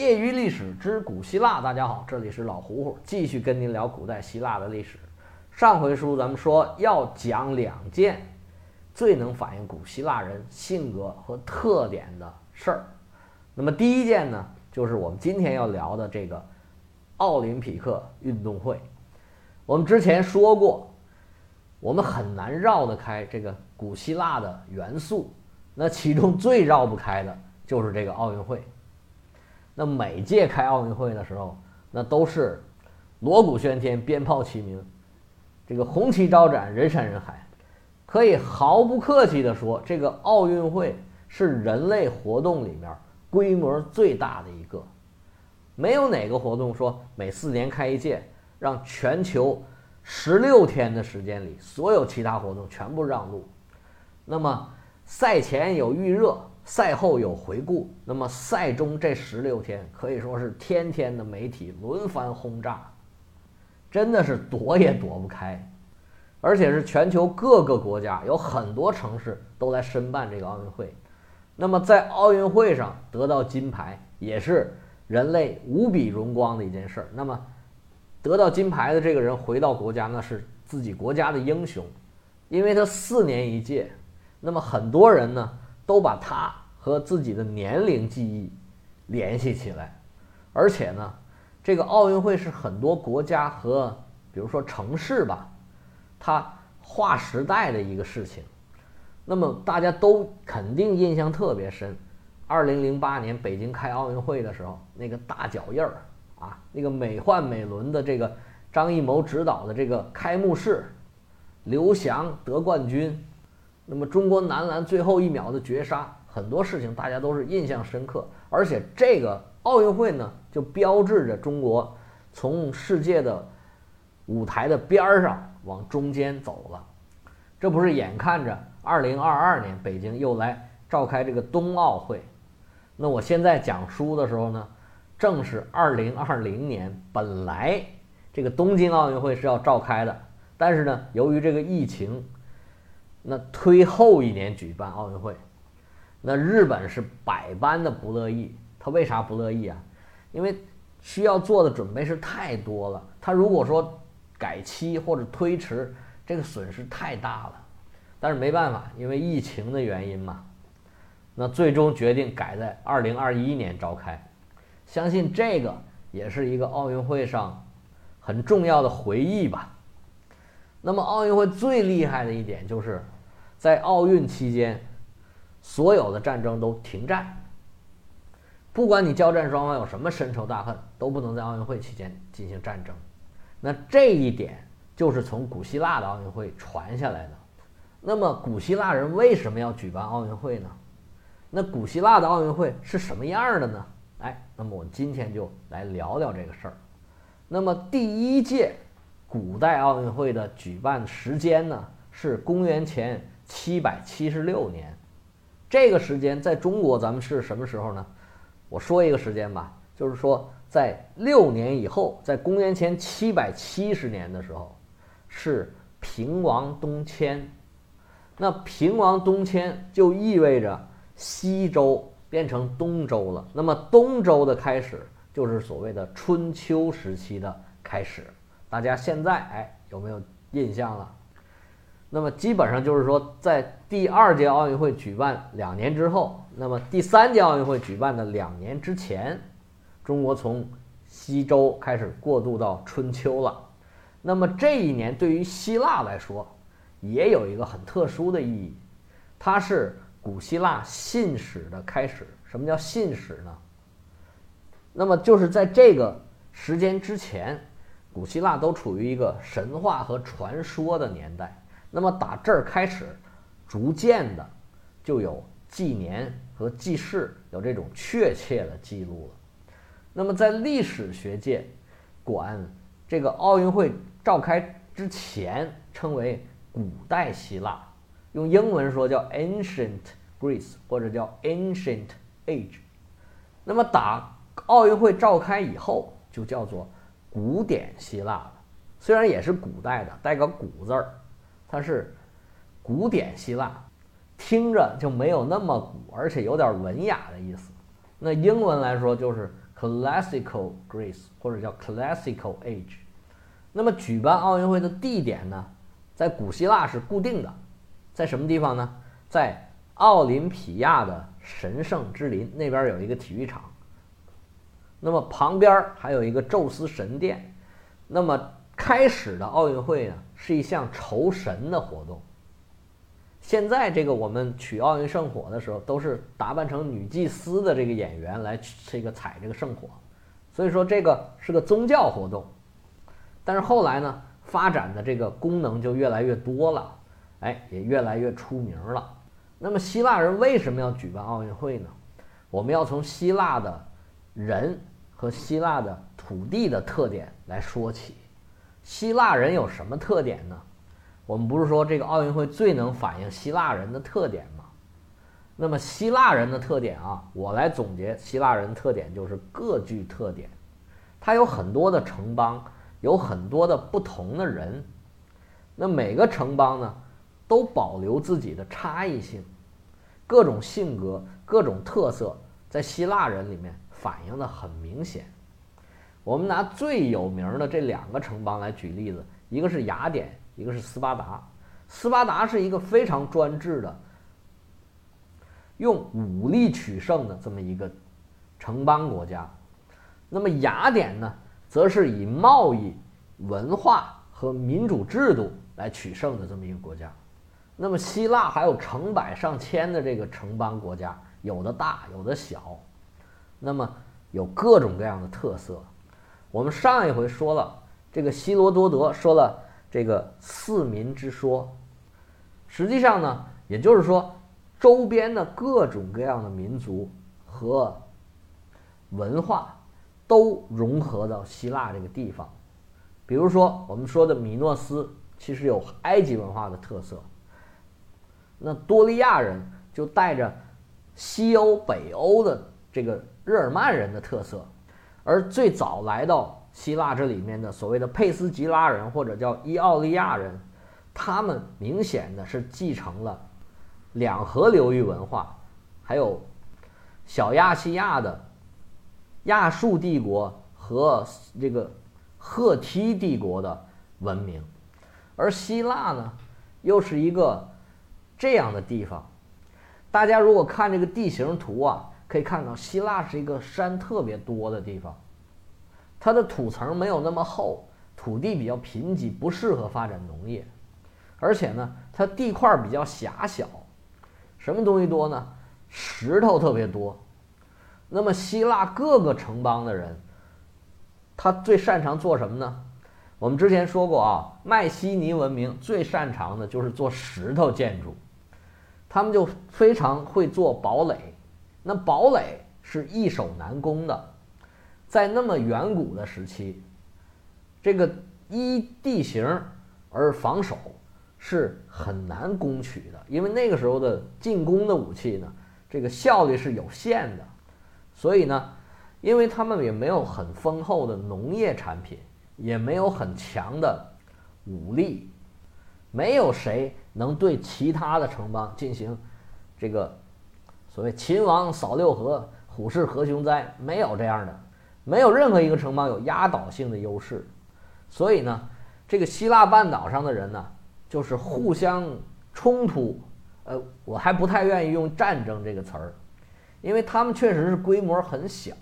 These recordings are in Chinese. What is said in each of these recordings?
业余历史之古希腊，大家好，这里是老胡胡，继续跟您聊古代希腊的历史。上回书咱们说要讲两件最能反映古希腊人性格和特点的事儿。那么第一件呢，就是我们今天要聊的这个奥林匹克运动会。我们之前说过，我们很难绕得开这个古希腊的元素，那其中最绕不开的就是这个奥运会。那每届开奥运会的时候，那都是锣鼓喧天、鞭炮齐鸣，这个红旗招展、人山人海。可以毫不客气地说，这个奥运会是人类活动里面规模最大的一个。没有哪个活动说每四年开一届，让全球十六天的时间里所有其他活动全部让路。那么赛前有预热。赛后有回顾，那么赛中这十六天可以说是天天的媒体轮番轰炸，真的是躲也躲不开，而且是全球各个国家有很多城市都来申办这个奥运会，那么在奥运会上得到金牌也是人类无比荣光的一件事儿。那么得到金牌的这个人回到国家，那是自己国家的英雄，因为他四年一届，那么很多人呢都把他。和自己的年龄记忆联系起来，而且呢，这个奥运会是很多国家和比如说城市吧，它划时代的一个事情。那么大家都肯定印象特别深，二零零八年北京开奥运会的时候，那个大脚印儿啊，那个美奂美轮的这个张艺谋执导的这个开幕式，刘翔得冠军，那么中国男篮最后一秒的绝杀。很多事情大家都是印象深刻，而且这个奥运会呢，就标志着中国从世界的舞台的边儿上往中间走了。这不是眼看着二零二二年北京又来召开这个冬奥会，那我现在讲书的时候呢，正是二零二零年，本来这个东京奥运会是要召开的，但是呢，由于这个疫情，那推后一年举办奥运会。那日本是百般的不乐意，他为啥不乐意啊？因为需要做的准备是太多了。他如果说改期或者推迟，这个损失太大了。但是没办法，因为疫情的原因嘛，那最终决定改在二零二一年召开。相信这个也是一个奥运会上很重要的回忆吧。那么奥运会最厉害的一点就是在奥运期间。所有的战争都停战，不管你交战双方有什么深仇大恨，都不能在奥运会期间进行战争。那这一点就是从古希腊的奥运会传下来的。那么古希腊人为什么要举办奥运会呢？那古希腊的奥运会是什么样的呢？哎，那么我们今天就来聊聊这个事儿。那么第一届古代奥运会的举办时间呢，是公元前七百七十六年。这个时间在中国，咱们是什么时候呢？我说一个时间吧，就是说在六年以后，在公元前七百七十年的时候，是平王东迁。那平王东迁就意味着西周变成东周了。那么东周的开始，就是所谓的春秋时期的开始。大家现在哎有没有印象了？那么基本上就是说，在第二届奥运会举办两年之后，那么第三届奥运会举办的两年之前，中国从西周开始过渡到春秋了。那么这一年对于希腊来说，也有一个很特殊的意义，它是古希腊信史的开始。什么叫信史呢？那么就是在这个时间之前，古希腊都处于一个神话和传说的年代。那么打这儿开始，逐渐的就有纪年和记事，有这种确切的记录了。那么在历史学界，管这个奥运会召开之前称为古代希腊，用英文说叫 Ancient Greece 或者叫 Ancient Age。那么打奥运会召开以后，就叫做古典希腊了。虽然也是古代的，带个“古”字儿。它是古典希腊，听着就没有那么古，而且有点文雅的意思。那英文来说就是 （Classical Greece） 或者叫 Classical Age。那么举办奥运会的地点呢，在古希腊是固定的，在什么地方呢？在奥林匹亚的神圣之林那边有一个体育场。那么旁边还有一个宙斯神殿。那么开始的奥运会呢，是一项酬神的活动。现在这个我们取奥运圣火的时候，都是打扮成女祭司的这个演员来这个采这个圣火，所以说这个是个宗教活动。但是后来呢，发展的这个功能就越来越多了，哎，也越来越出名了。那么希腊人为什么要举办奥运会呢？我们要从希腊的人和希腊的土地的特点来说起。希腊人有什么特点呢？我们不是说这个奥运会最能反映希腊人的特点吗？那么希腊人的特点啊，我来总结希腊人特点就是各具特点。它有很多的城邦，有很多的不同的人。那每个城邦呢，都保留自己的差异性，各种性格、各种特色，在希腊人里面反映的很明显。我们拿最有名的这两个城邦来举例子，一个是雅典。一个是斯巴达，斯巴达是一个非常专制的，用武力取胜的这么一个城邦国家。那么雅典呢，则是以贸易、文化和民主制度来取胜的这么一个国家。那么希腊还有成百上千的这个城邦国家，有的大，有的小，那么有各种各样的特色。我们上一回说了，这个希罗多德说了。这个四民之说，实际上呢，也就是说，周边的各种各样的民族和文化都融合到希腊这个地方。比如说，我们说的米诺斯其实有埃及文化的特色，那多利亚人就带着西欧、北欧的这个日耳曼人的特色，而最早来到。希腊这里面的所谓的佩斯吉拉人或者叫伊奥利亚人，他们明显的是继承了两河流域文化，还有小亚细亚的亚述帝国和这个赫梯帝国的文明，而希腊呢，又是一个这样的地方。大家如果看这个地形图啊，可以看到希腊是一个山特别多的地方。它的土层没有那么厚，土地比较贫瘠，不适合发展农业，而且呢，它地块比较狭小，什么东西多呢？石头特别多。那么希腊各个城邦的人，他最擅长做什么呢？我们之前说过啊，迈锡尼文明最擅长的就是做石头建筑，他们就非常会做堡垒。那堡垒是易守难攻的。在那么远古的时期，这个依地形而防守是很难攻取的，因为那个时候的进攻的武器呢，这个效率是有限的。所以呢，因为他们也没有很丰厚的农业产品，也没有很强的武力，没有谁能对其他的城邦进行这个所谓“秦王扫六合，虎视何雄哉”，没有这样的。没有任何一个城邦有压倒性的优势，所以呢，这个希腊半岛上的人呢，就是互相冲突。呃，我还不太愿意用战争这个词儿，因为他们确实是规模很小。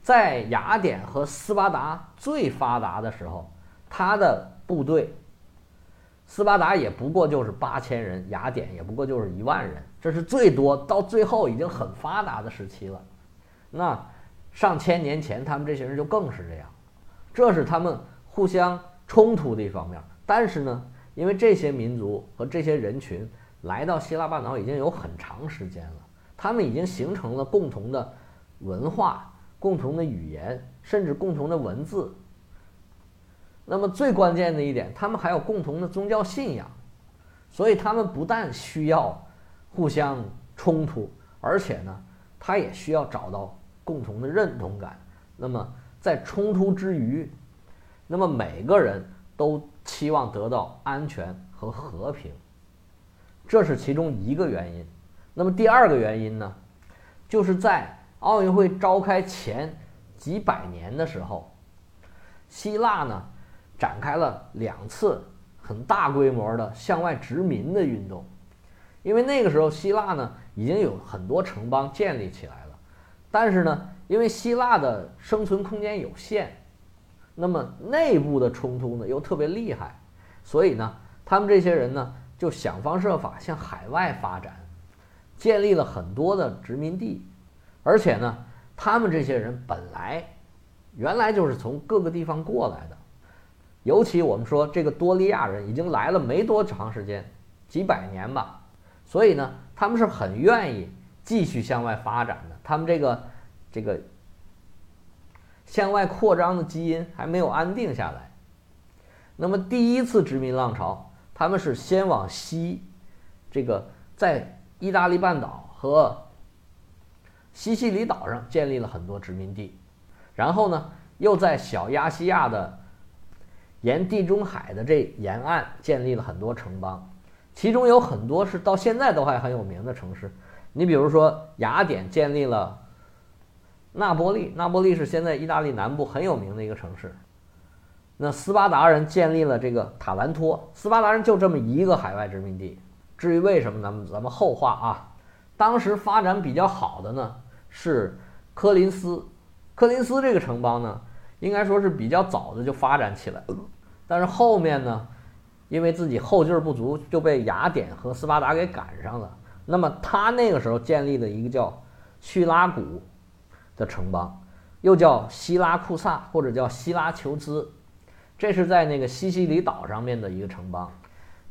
在雅典和斯巴达最发达的时候，他的部队，斯巴达也不过就是八千人，雅典也不过就是一万人，这是最多。到最后已经很发达的时期了，那。上千年前，他们这些人就更是这样，这是他们互相冲突的一方面。但是呢，因为这些民族和这些人群来到希腊半岛已经有很长时间了，他们已经形成了共同的文化、共同的语言，甚至共同的文字。那么最关键的一点，他们还有共同的宗教信仰，所以他们不但需要互相冲突，而且呢，他也需要找到。共同的认同感，那么在冲突之余，那么每个人都期望得到安全和和平，这是其中一个原因。那么第二个原因呢，就是在奥运会召开前几百年的时候，希腊呢展开了两次很大规模的向外殖民的运动。因为那个时候希腊呢已经有很多城邦建立起来了，但是呢，因为希腊的生存空间有限，那么内部的冲突呢又特别厉害，所以呢，他们这些人呢就想方设法向海外发展，建立了很多的殖民地，而且呢，他们这些人本来原来就是从各个地方过来的，尤其我们说这个多利亚人已经来了没多长时间，几百年吧。所以呢，他们是很愿意继续向外发展的。他们这个这个向外扩张的基因还没有安定下来。那么第一次殖民浪潮，他们是先往西，这个在意大利半岛和西西里岛上建立了很多殖民地，然后呢，又在小亚细亚的沿地中海的这沿岸建立了很多城邦。其中有很多是到现在都还很有名的城市，你比如说雅典建立了那波利，那波利是现在意大利南部很有名的一个城市。那斯巴达人建立了这个塔兰托，斯巴达人就这么一个海外殖民地。至于为什么，咱们咱们后话啊。当时发展比较好的呢是科林斯，科林斯这个城邦呢，应该说是比较早的就发展起来了，但是后面呢。因为自己后劲儿不足，就被雅典和斯巴达给赶上了。那么他那个时候建立的一个叫叙拉古的城邦，又叫希拉库萨或者叫希拉求兹，这是在那个西西里岛上面的一个城邦。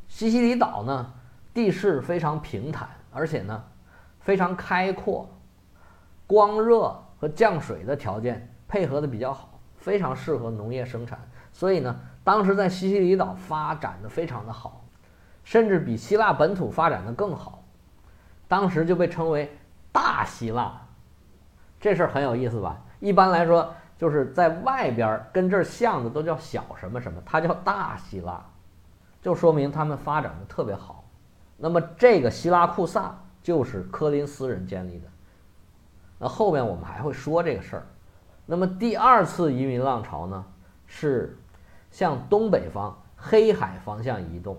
西西里岛呢，地势非常平坦，而且呢非常开阔，光热和降水的条件配合的比较好，非常适合农业生产。所以呢。当时在西西里岛发展的非常的好，甚至比希腊本土发展的更好，当时就被称为大希腊，这事儿很有意思吧？一般来说，就是在外边跟这儿像的都叫小什么什么，它叫大希腊，就说明他们发展的特别好。那么这个希拉库萨就是科林斯人建立的，那后面我们还会说这个事儿。那么第二次移民浪潮呢是。向东北方黑海方向移动，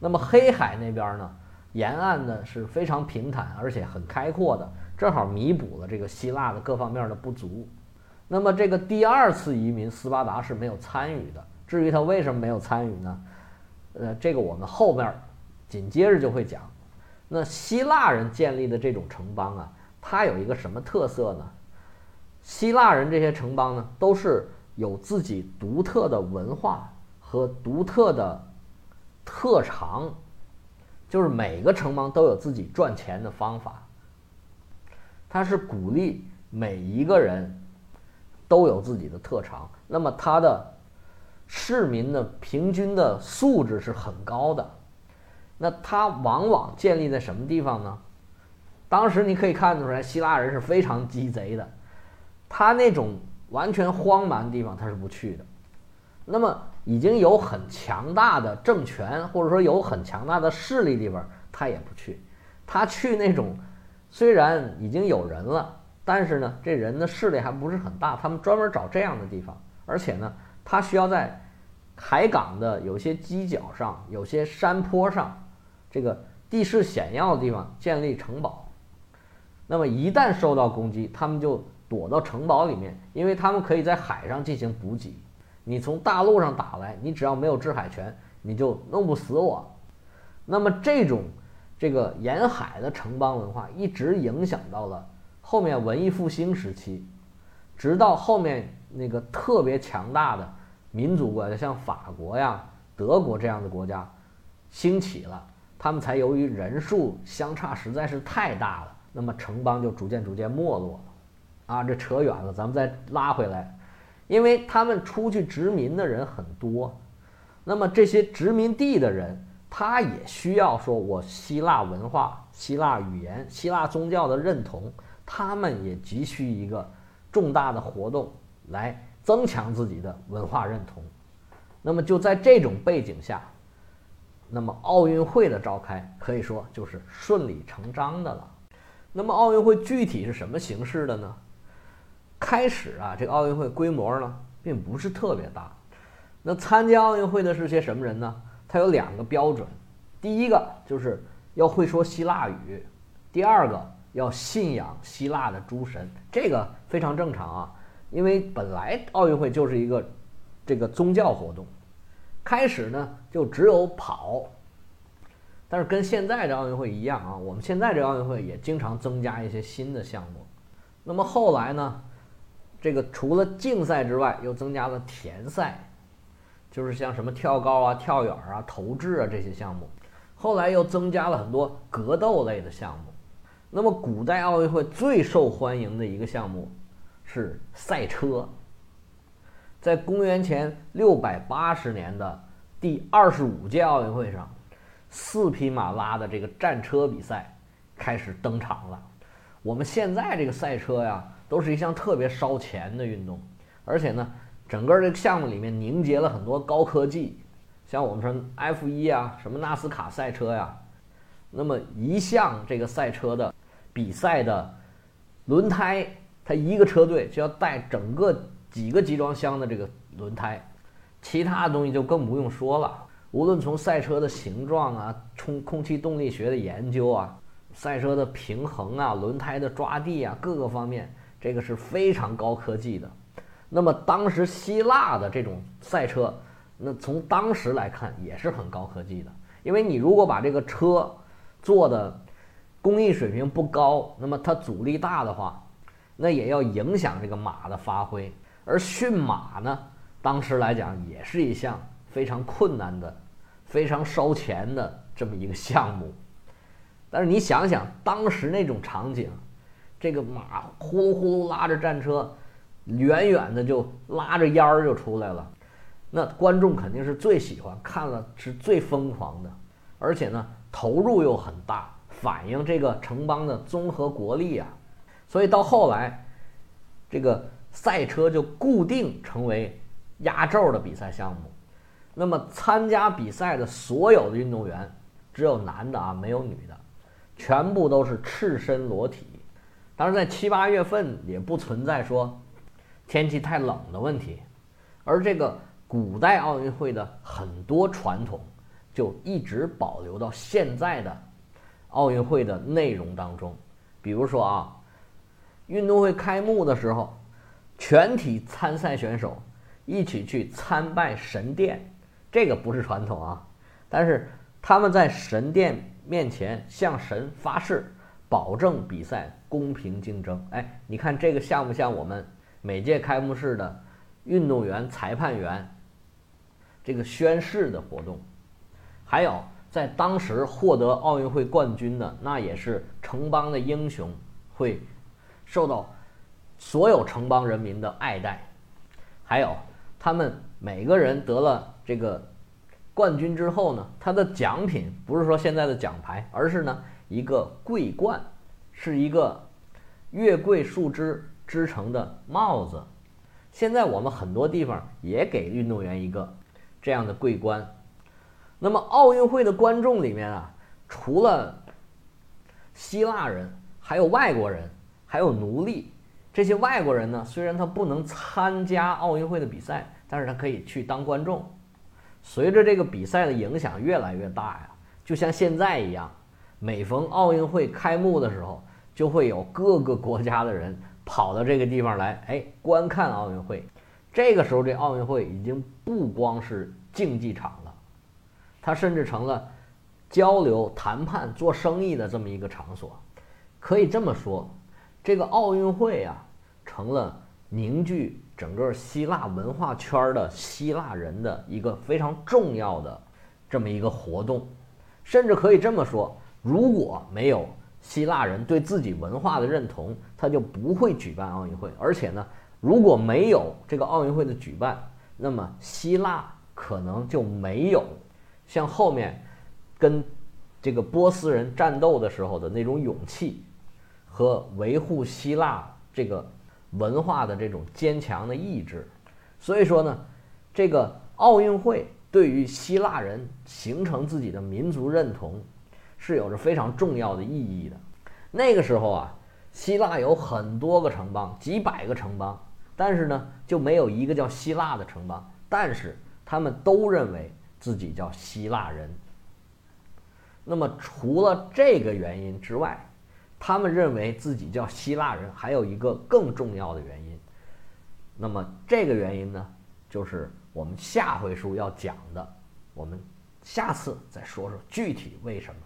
那么黑海那边呢，沿岸呢是非常平坦而且很开阔的，正好弥补了这个希腊的各方面的不足。那么这个第二次移民，斯巴达是没有参与的。至于他为什么没有参与呢？呃，这个我们后面紧接着就会讲。那希腊人建立的这种城邦啊，它有一个什么特色呢？希腊人这些城邦呢，都是。有自己独特的文化和独特的特长，就是每个城邦都有自己赚钱的方法。他是鼓励每一个人都有自己的特长，那么他的市民的平均的素质是很高的。那他往往建立在什么地方呢？当时你可以看出来，希腊人是非常鸡贼的，他那种。完全荒蛮的地方他是不去的，那么已经有很强大的政权或者说有很强大的势力地方他也不去，他去那种虽然已经有人了，但是呢这人的势力还不是很大，他们专门找这样的地方，而且呢他需要在海港的有些犄角上、有些山坡上，这个地势险要的地方建立城堡，那么一旦受到攻击，他们就。躲到城堡里面，因为他们可以在海上进行补给。你从大陆上打来，你只要没有制海权，你就弄不死我。那么这种这个沿海的城邦文化一直影响到了后面文艺复兴时期，直到后面那个特别强大的民族国家，像法国呀、德国这样的国家兴起了，他们才由于人数相差实在是太大了，那么城邦就逐渐逐渐没落。啊，这扯远了，咱们再拉回来，因为他们出去殖民的人很多，那么这些殖民地的人，他也需要说，我希腊文化、希腊语言、希腊宗教的认同，他们也急需一个重大的活动来增强自己的文化认同。那么就在这种背景下，那么奥运会的召开可以说就是顺理成章的了。那么奥运会具体是什么形式的呢？开始啊，这个奥运会规模呢并不是特别大。那参加奥运会的是些什么人呢？它有两个标准，第一个就是要会说希腊语，第二个要信仰希腊的诸神，这个非常正常啊，因为本来奥运会就是一个这个宗教活动，开始呢就只有跑，但是跟现在的奥运会一样啊，我们现在这奥运会也经常增加一些新的项目，那么后来呢，这个除了竞赛之外，又增加了田赛。就是像什么跳高啊、跳远啊、投掷啊这些项目，后来又增加了很多格斗类的项目。那么，古代奥运会最受欢迎的一个项目是赛车。在公元前六百八十年的第二十五届奥运会上，四匹马拉的这个战车比赛开始登场了。我们现在这个赛车呀，都是一项特别烧钱的运动，而且呢。整个这个项目里面凝结了很多高科技，像我们说 F 一啊，什么纳斯卡赛车呀，那么一项这个赛车的比赛的轮胎，它一个车队就要带整个几个集装箱的这个轮胎，其他的东西就更不用说了。无论从赛车的形状啊，充空气动力学的研究啊，赛车的平衡啊，轮胎的抓地啊，各个方面，这个是非常高科技的。那么当时希腊的这种赛车，那从当时来看也是很高科技的。因为你如果把这个车做的工艺水平不高，那么它阻力大的话，那也要影响这个马的发挥。而驯马呢，当时来讲也是一项非常困难的、非常烧钱的这么一个项目。但是你想想当时那种场景，这个马呼噜呼噜拉着战车。远远的就拉着烟儿就出来了，那观众肯定是最喜欢看了，是最疯狂的，而且呢投入又很大，反映这个城邦的综合国力啊。所以到后来，这个赛车就固定成为压轴的比赛项目。那么参加比赛的所有的运动员，只有男的啊，没有女的，全部都是赤身裸体。当然，在七八月份也不存在说。天气太冷的问题，而这个古代奥运会的很多传统就一直保留到现在的奥运会的内容当中。比如说啊，运动会开幕的时候，全体参赛选手一起去参拜神殿，这个不是传统啊，但是他们在神殿面前向神发誓，保证比赛公平竞争。哎，你看这个像不像我们？每届开幕式的运动员、裁判员这个宣誓的活动，还有在当时获得奥运会冠军的，那也是城邦的英雄，会受到所有城邦人民的爱戴。还有他们每个人得了这个冠军之后呢，他的奖品不是说现在的奖牌，而是呢一个桂冠，是一个月桂树枝。织成的帽子，现在我们很多地方也给运动员一个这样的桂冠。那么奥运会的观众里面啊，除了希腊人，还有外国人，还有奴隶。这些外国人呢，虽然他不能参加奥运会的比赛，但是他可以去当观众。随着这个比赛的影响越来越大呀，就像现在一样，每逢奥运会开幕的时候，就会有各个国家的人。跑到这个地方来，哎，观看奥运会。这个时候，这奥运会已经不光是竞技场了，它甚至成了交流、谈判、做生意的这么一个场所。可以这么说，这个奥运会啊，成了凝聚整个希腊文化圈的希腊人的一个非常重要的这么一个活动。甚至可以这么说，如果没有。希腊人对自己文化的认同，他就不会举办奥运会。而且呢，如果没有这个奥运会的举办，那么希腊可能就没有像后面跟这个波斯人战斗的时候的那种勇气和维护希腊这个文化的这种坚强的意志。所以说呢，这个奥运会对于希腊人形成自己的民族认同。是有着非常重要的意义的。那个时候啊，希腊有很多个城邦，几百个城邦，但是呢，就没有一个叫希腊的城邦。但是他们都认为自己叫希腊人。那么除了这个原因之外，他们认为自己叫希腊人还有一个更重要的原因。那么这个原因呢，就是我们下回书要讲的。我们下次再说说具体为什么。